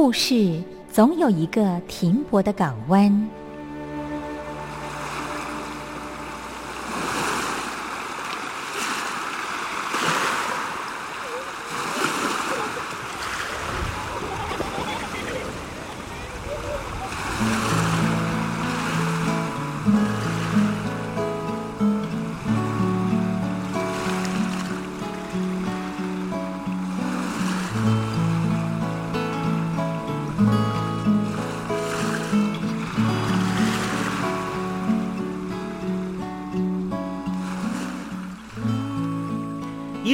故事总有一个停泊的港湾。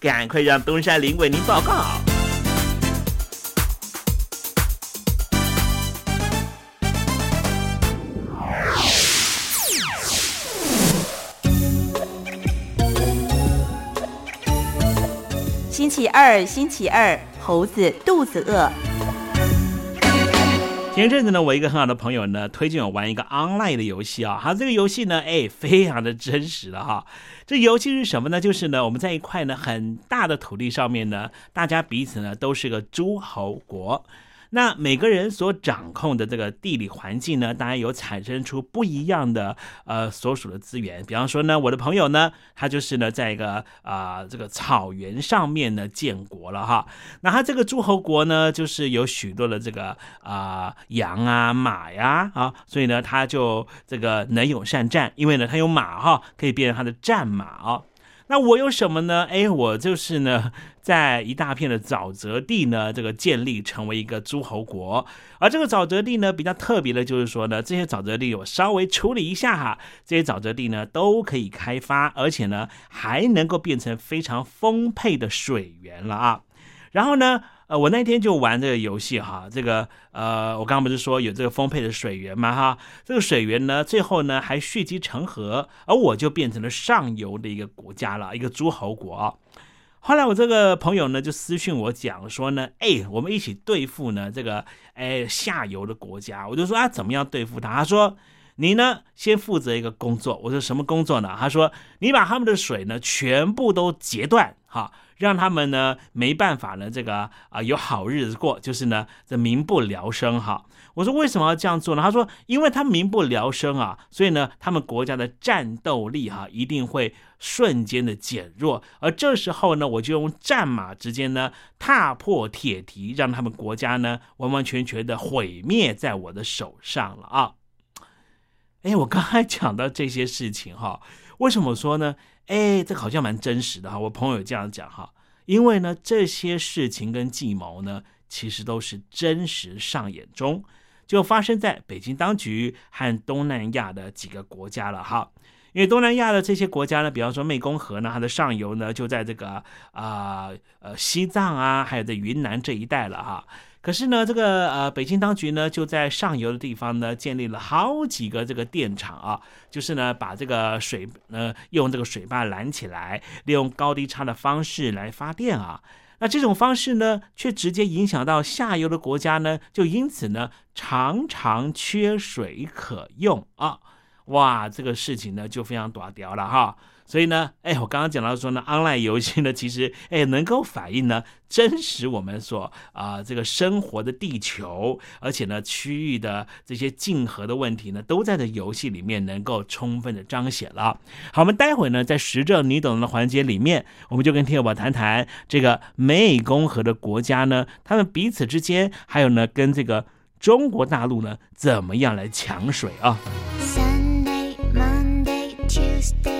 赶快让东山林为您报告。星期二，星期二，猴子肚子饿。前阵子呢，我一个很好的朋友呢，推荐我玩一个 online 的游戏啊。他这个游戏呢，哎，非常的真实的哈。这尤其是什么呢？就是呢，我们在一块呢很大的土地上面呢，大家彼此呢都是个诸侯国。那每个人所掌控的这个地理环境呢，当然有产生出不一样的呃所属的资源。比方说呢，我的朋友呢，他就是呢在一个啊这个草原上面呢建国了哈。那他这个诸侯国呢，就是有许多的这个啊羊啊马呀啊，所以呢他就这个能勇善战，因为呢他有马哈，可以变成他的战马啊。那我有什么呢？哎，我就是呢，在一大片的沼泽地呢，这个建立成为一个诸侯国。而这个沼泽地呢，比较特别的就是说呢，这些沼泽地我稍微处理一下哈，这些沼泽地呢都可以开发，而且呢还能够变成非常丰沛的水源了啊。然后呢？呃，我那天就玩这个游戏哈，这个呃，我刚刚不是说有这个丰沛的水源吗？哈，这个水源呢，最后呢还蓄积成河，而我就变成了上游的一个国家了，一个诸侯国。后来我这个朋友呢就私讯我讲说呢，哎，我们一起对付呢这个哎下游的国家。我就说啊，怎么样对付他？他说你呢先负责一个工作。我说什么工作呢？他说你把他们的水呢全部都截断，哈。让他们呢没办法呢，这个啊有好日子过，就是呢这民不聊生哈。我说为什么要这样做呢？他说，因为他民不聊生啊，所以呢他们国家的战斗力哈一定会瞬间的减弱，而这时候呢我就用战马之间呢踏破铁蹄，让他们国家呢完完全全的毁灭在我的手上了啊。哎，我刚才讲到这些事情哈，为什么说呢？哎，这好像蛮真实的哈。我朋友这样讲哈，因为呢，这些事情跟计谋呢，其实都是真实上演中，就发生在北京当局和东南亚的几个国家了哈。因为东南亚的这些国家呢，比方说湄公河呢，它的上游呢就在这个啊呃西藏啊，还有在云南这一带了哈。可是呢，这个呃，北京当局呢，就在上游的地方呢，建立了好几个这个电厂啊，就是呢，把这个水呢，用这个水坝拦起来，利用高低差的方式来发电啊。那这种方式呢，却直接影响到下游的国家呢，就因此呢，常常缺水可用啊。哇，这个事情呢，就非常短屌了哈。所以呢，哎，我刚刚讲到说呢，online 游戏呢，其实哎能够反映呢真实我们所啊这个生活的地球，而且呢区域的这些竞合的问题呢，都在这游戏里面能够充分的彰显了。好，我们待会呢在实证你懂的环节里面，我们就跟听友宝谈谈这个美公河的国家呢，他们彼此之间，还有呢跟这个中国大陆呢怎么样来抢水啊？Sunday, Monday, Tuesday.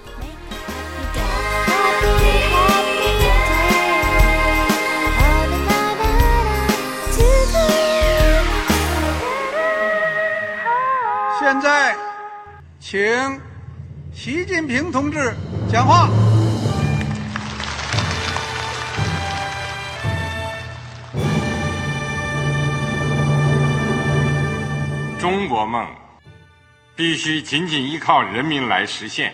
现在，请习近平同志讲话。中国梦必须紧紧依靠人民来实现。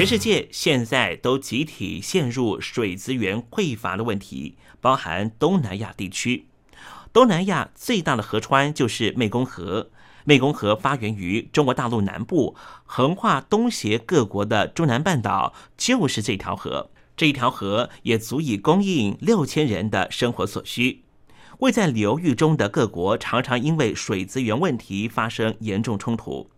全世界现在都集体陷入水资源匮乏的问题，包含东南亚地区。东南亚最大的河川就是湄公河，湄公河发源于中国大陆南部，横跨东协各国的中南半岛，就是这条河。这一条河也足以供应六千人的生活所需。位在流域中的各国常常因为水资源问题发生严重冲突。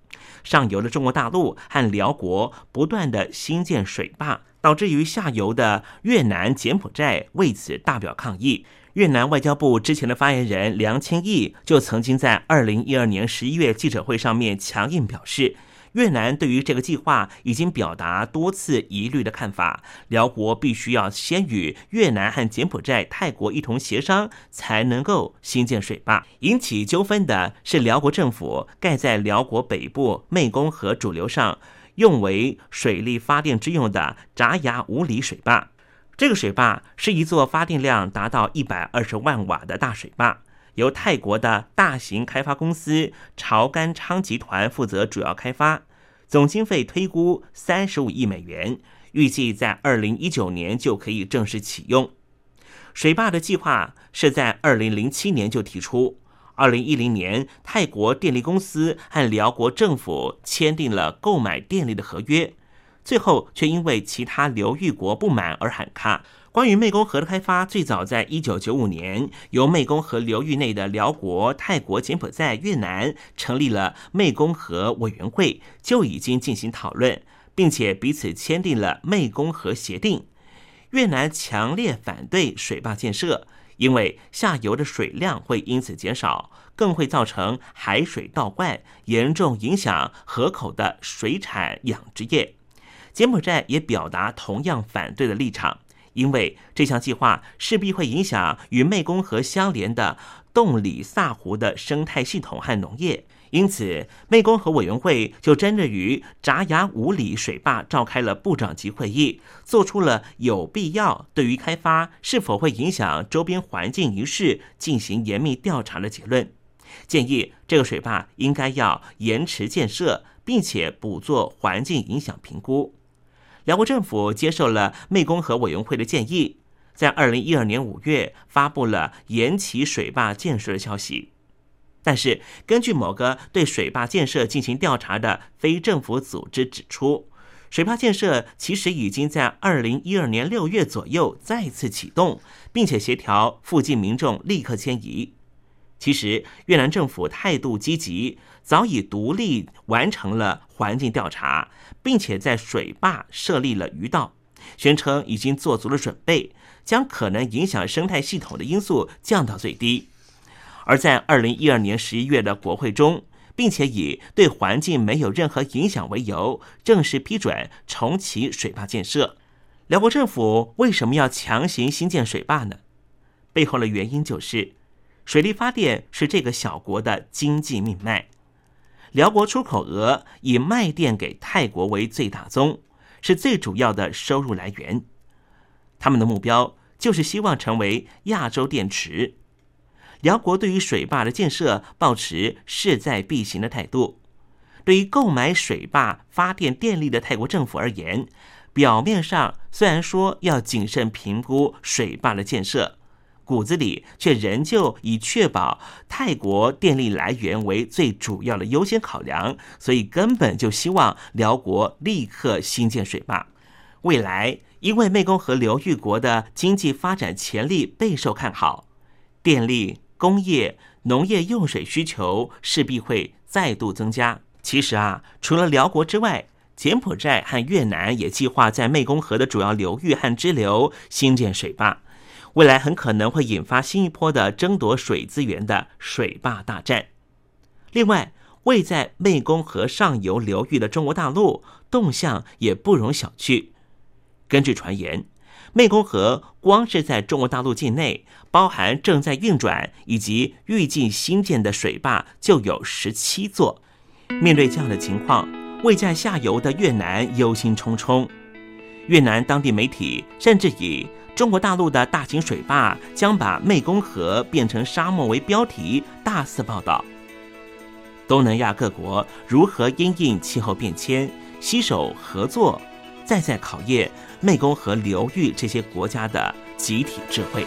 上游的中国大陆和辽国不断的兴建水坝，导致于下游的越南、柬埔寨为此大表抗议。越南外交部之前的发言人梁清义就曾经在二零一二年十一月记者会上面强硬表示，越南对于这个计划已经表达多次疑虑的看法，辽国必须要先与越南和柬埔寨、泰国一同协商，才能够兴建水坝。引起纠纷的是辽国政府盖在辽国北部湄公河主流上，用为水力发电之用的扎牙五里水坝。这个水坝是一座发电量达到一百二十万瓦的大水坝。由泰国的大型开发公司潮干昌集团负责主要开发，总经费推估三十五亿美元，预计在二零一九年就可以正式启用。水坝的计划是在二零零七年就提出，二零一零年泰国电力公司和辽国政府签订了购买电力的合约，最后却因为其他流域国不满而喊卡。关于湄公河的开发，最早在一九九五年，由湄公河流域内的辽国、泰国、柬埔寨、越南成立了湄公河委员会，就已经进行讨论，并且彼此签订了湄公河协定。越南强烈反对水坝建设，因为下游的水量会因此减少，更会造成海水倒灌，严重影响河口的水产养殖业。柬埔寨也表达同样反对的立场。因为这项计划势必会影响与湄公河相连的洞里萨湖的生态系统和农业，因此湄公河委员会就针对于扎牙五里水坝召开了部长级会议，做出了有必要对于开发是否会影响周边环境一事进行严密调查的结论，建议这个水坝应该要延迟建设，并且补做环境影响评估。辽国政府接受了湄公河委员会的建议，在二零一二年五月发布了延期水坝建设的消息。但是，根据某个对水坝建设进行调查的非政府组织指出，水坝建设其实已经在二零一二年六月左右再次启动，并且协调附近民众立刻迁移。其实，越南政府态度积极，早已独立完成了环境调查，并且在水坝设立了鱼道，宣称已经做足了准备，将可能影响生态系统的因素降到最低。而在二零一二年十一月的国会中，并且以对环境没有任何影响为由，正式批准重启水坝建设。辽国政府为什么要强行新建水坝呢？背后的原因就是水力发电是这个小国的经济命脉。辽国出口额以卖电给泰国为最大宗，是最主要的收入来源。他们的目标就是希望成为亚洲电池。辽国对于水坝的建设保持势在必行的态度。对于购买水坝发电电力的泰国政府而言，表面上虽然说要谨慎评估水坝的建设，骨子里却仍旧以确保泰国电力来源为最主要的优先考量，所以根本就希望辽国立刻兴建水坝。未来因为湄公河流域国的经济发展潜力备受看好，电力、工业、农业用水需求势必会再度增加。其实啊，除了辽国之外，柬埔寨和越南也计划在湄公河的主要流域和支流兴建水坝，未来很可能会引发新一波的争夺水资源的水坝大战。另外，位在湄公河上游流域的中国大陆动向也不容小觑。根据传言，湄公河光是在中国大陆境内，包含正在运转以及预计新建的水坝就有十七座。面对这样的情况，位在下游的越南忧心忡忡。越南当地媒体甚至以“中国大陆的大型水坝将把湄公河变成沙漠”为标题，大肆报道。东南亚各国如何因应气候变迁，携手合作，再再考验湄公河流域这些国家的集体智慧。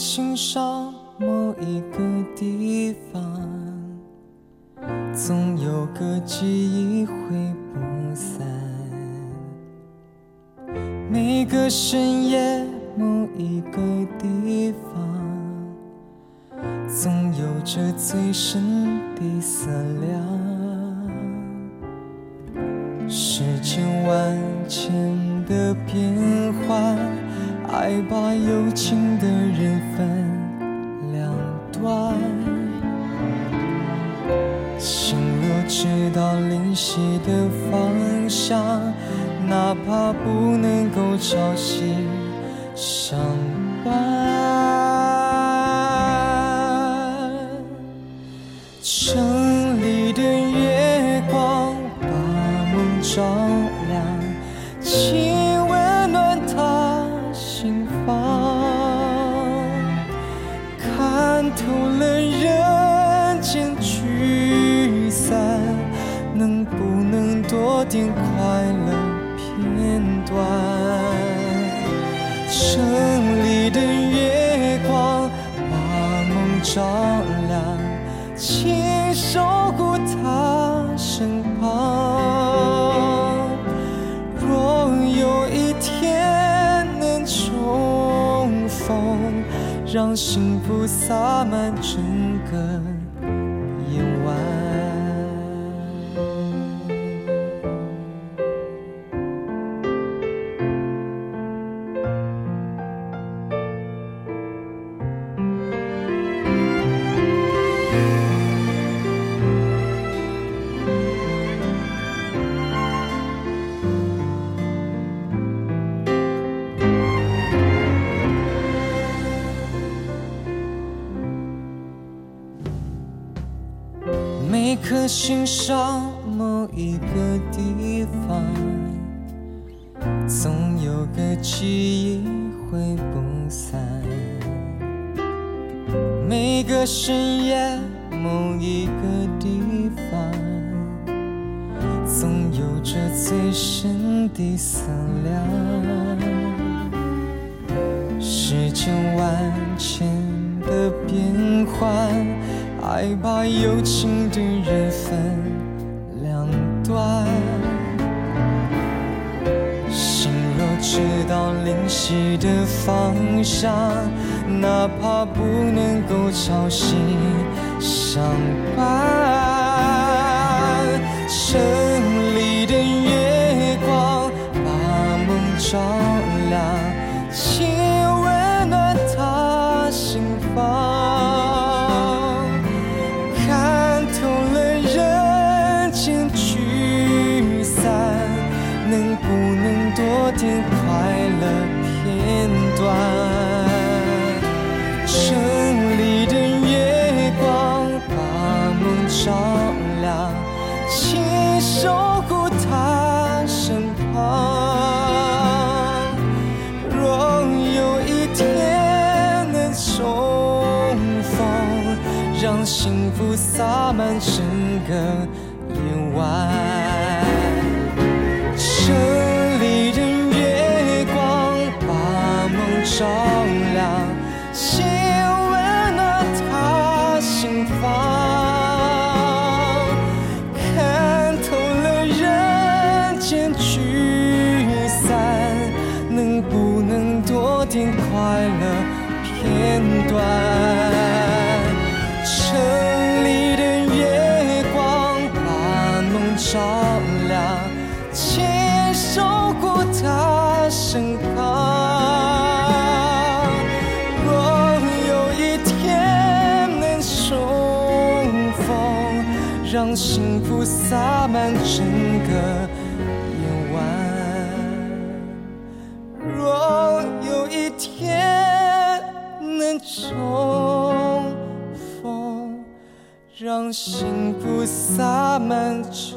心上某一个地方，总有个记忆挥不散。每个深照亮，请守护他身旁。若有一天能重逢，让幸福洒满整个。心上。幸福洒满枝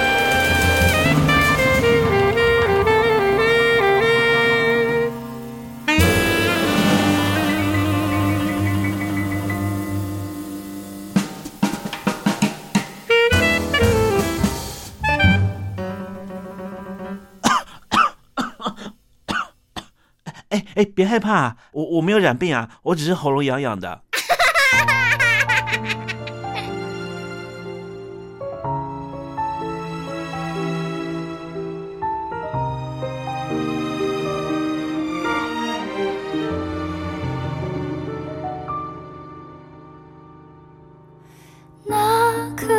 哎，别害怕，我我没有染病啊，我只是喉咙痒痒的。那颗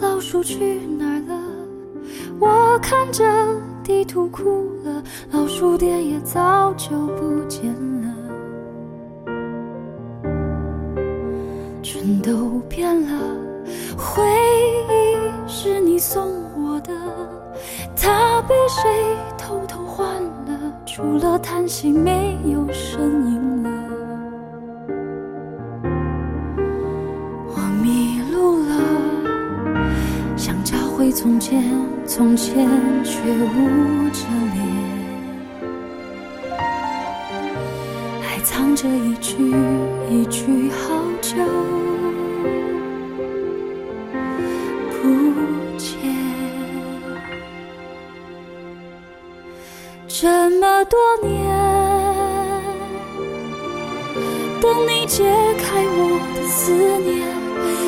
老鼠去哪儿了？我看着地图哭了，老书店也早就不见了，全都变了。回忆是你送我的，它被谁偷偷换了？除了叹息，没有声音了从前，从前却捂着脸，还藏着一句一句好久不见。这么多年，等你解开我的思念。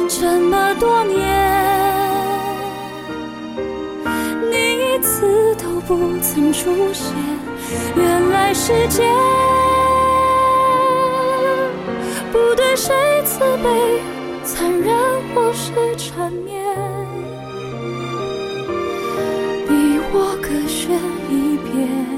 这么多年，字都不曾出现。原来世界不对谁慈悲、残忍或是缠绵，你我各选一边。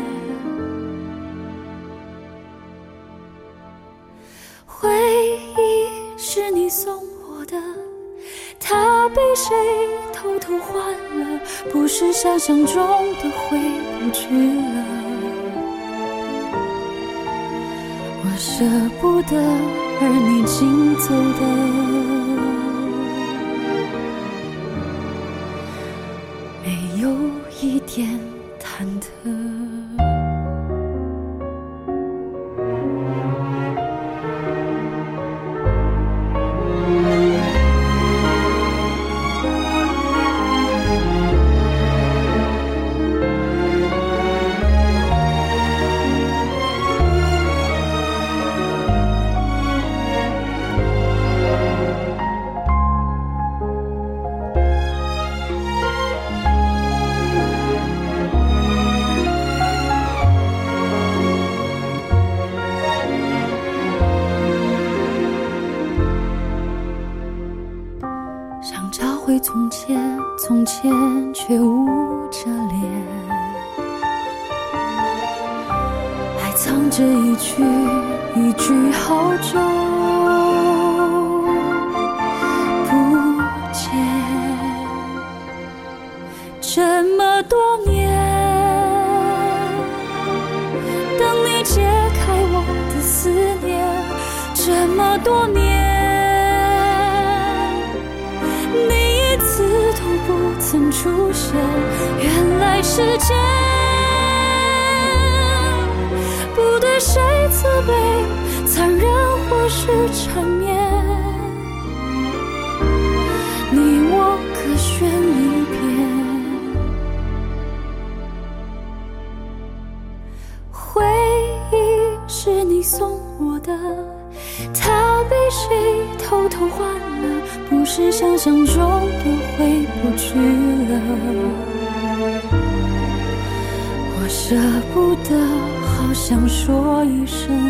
想象中的回不去了。我舍不得，而你竟走的没有一点从前，从前却捂着脸，还藏着一句一句好久。原来时间不对谁慈悲，残忍或是缠绵，一生。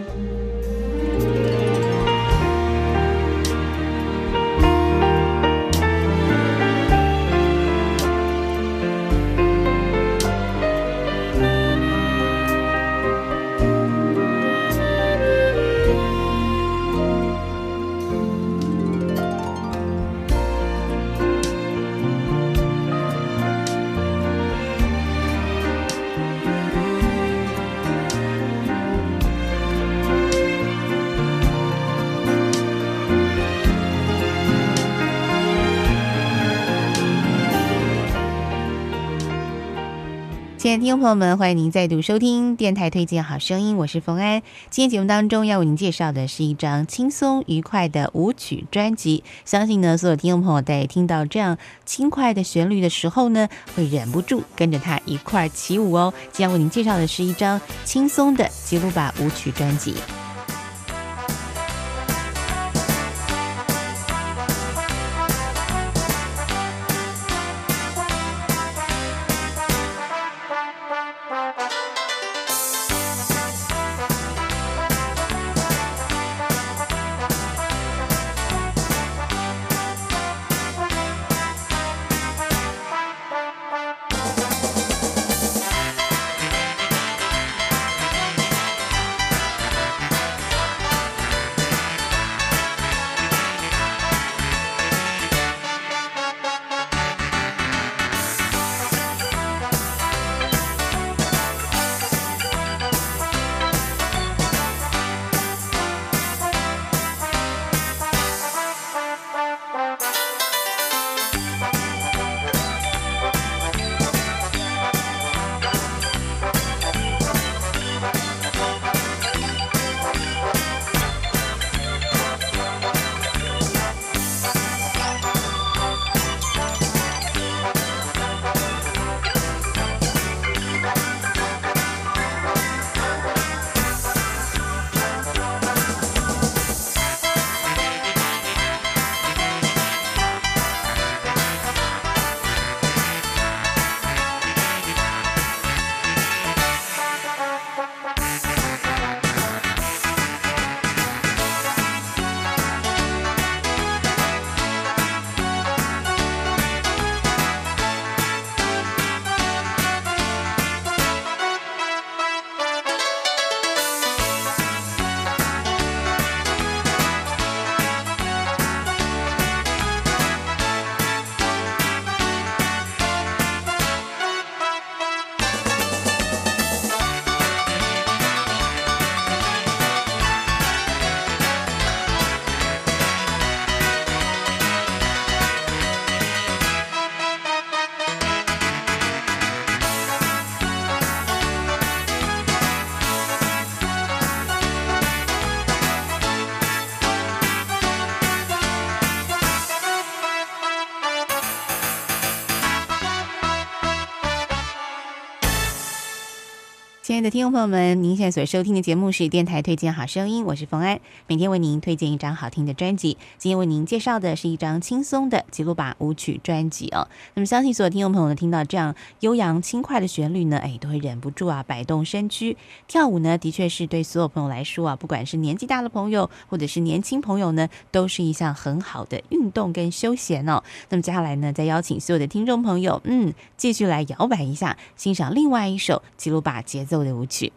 听众朋友们，欢迎您再度收听电台推荐好声音，我是冯安。今天节目当中要为您介绍的是一张轻松愉快的舞曲专辑。相信呢，所有听众朋友在听到这样轻快的旋律的时候呢，会忍不住跟着它一块起舞哦。今天为您介绍的是一张轻松的吉鲁巴舞曲专辑。的听众朋友们，您现在所收听的节目是电台推荐好声音，我是冯安，每天为您推荐一张好听的专辑。今天为您介绍的是一张轻松的吉鲁巴舞曲专辑哦。那么，相信所有听众朋友呢，听到这样悠扬轻快的旋律呢，哎，都会忍不住啊摆动身躯。跳舞呢，的确是对所有朋友来说啊，不管是年纪大的朋友或者是年轻朋友呢，都是一项很好的运动跟休闲哦。那么接下来呢，再邀请所有的听众朋友，嗯，继续来摇摆一下，欣赏另外一首吉鲁巴节奏的舞曲。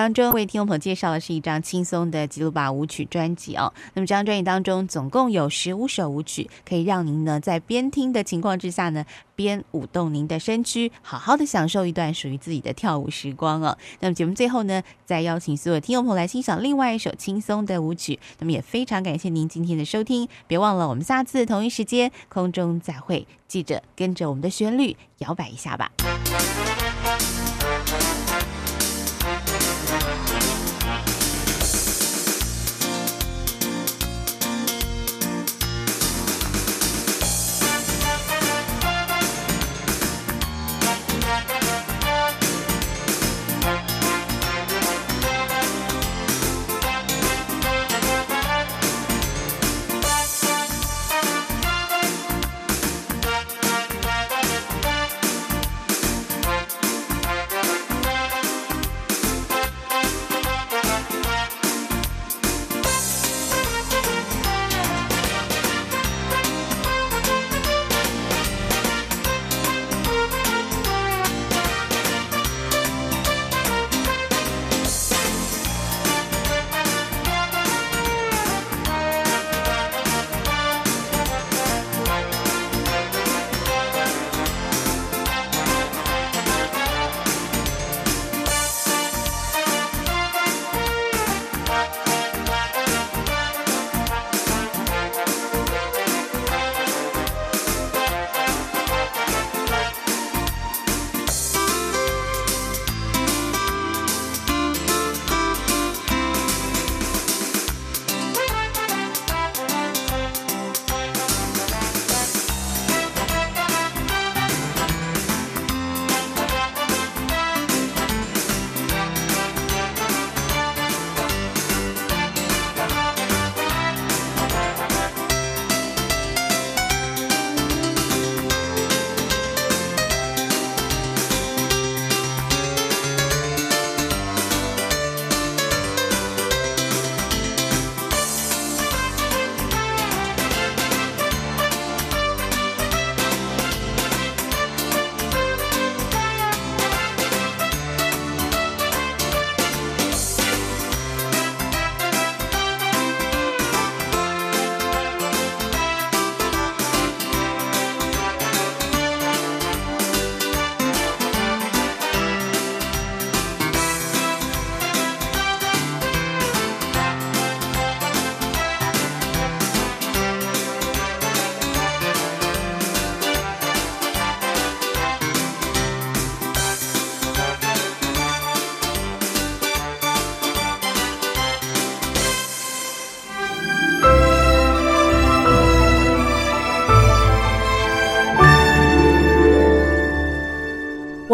当中，为听众朋友介绍的是一张轻松的吉鲁巴舞曲专辑哦。那么这张专辑当中总共有十五首舞曲，可以让您呢在边听的情况之下呢，边舞动您的身躯，好好的享受一段属于自己的跳舞时光哦。那么节目最后呢，再邀请所有听众朋友来欣赏另外一首轻松的舞曲。那么也非常感谢您今天的收听，别忘了我们下次同一时间空中再会，记着跟着我们的旋律摇摆一下吧。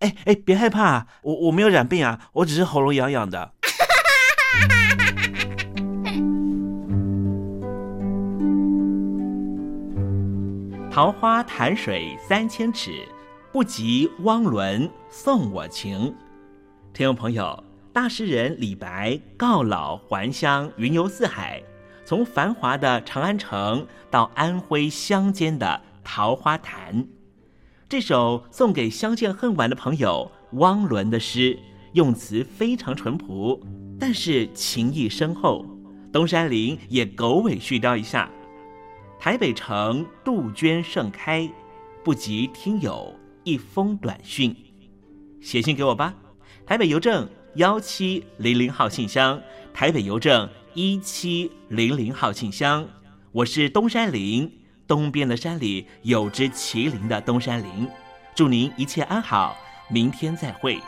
哎哎，别害怕，我我没有染病啊，我只是喉咙痒痒的。桃花潭水三千尺，不及汪伦送我情。听众朋友，大诗人李白告老还乡，云游四海，从繁华的长安城到安徽乡间的桃花潭。这首送给相见恨晚的朋友汪伦的诗，用词非常淳朴，但是情意深厚。东山林也狗尾续貂一下：台北城杜鹃盛开，不及听友一封短讯。写信给我吧，台北邮政幺七零零号信箱，台北邮政一七零零号信箱。我是东山林。东边的山里有只麒麟的东山林，祝您一切安好，明天再会。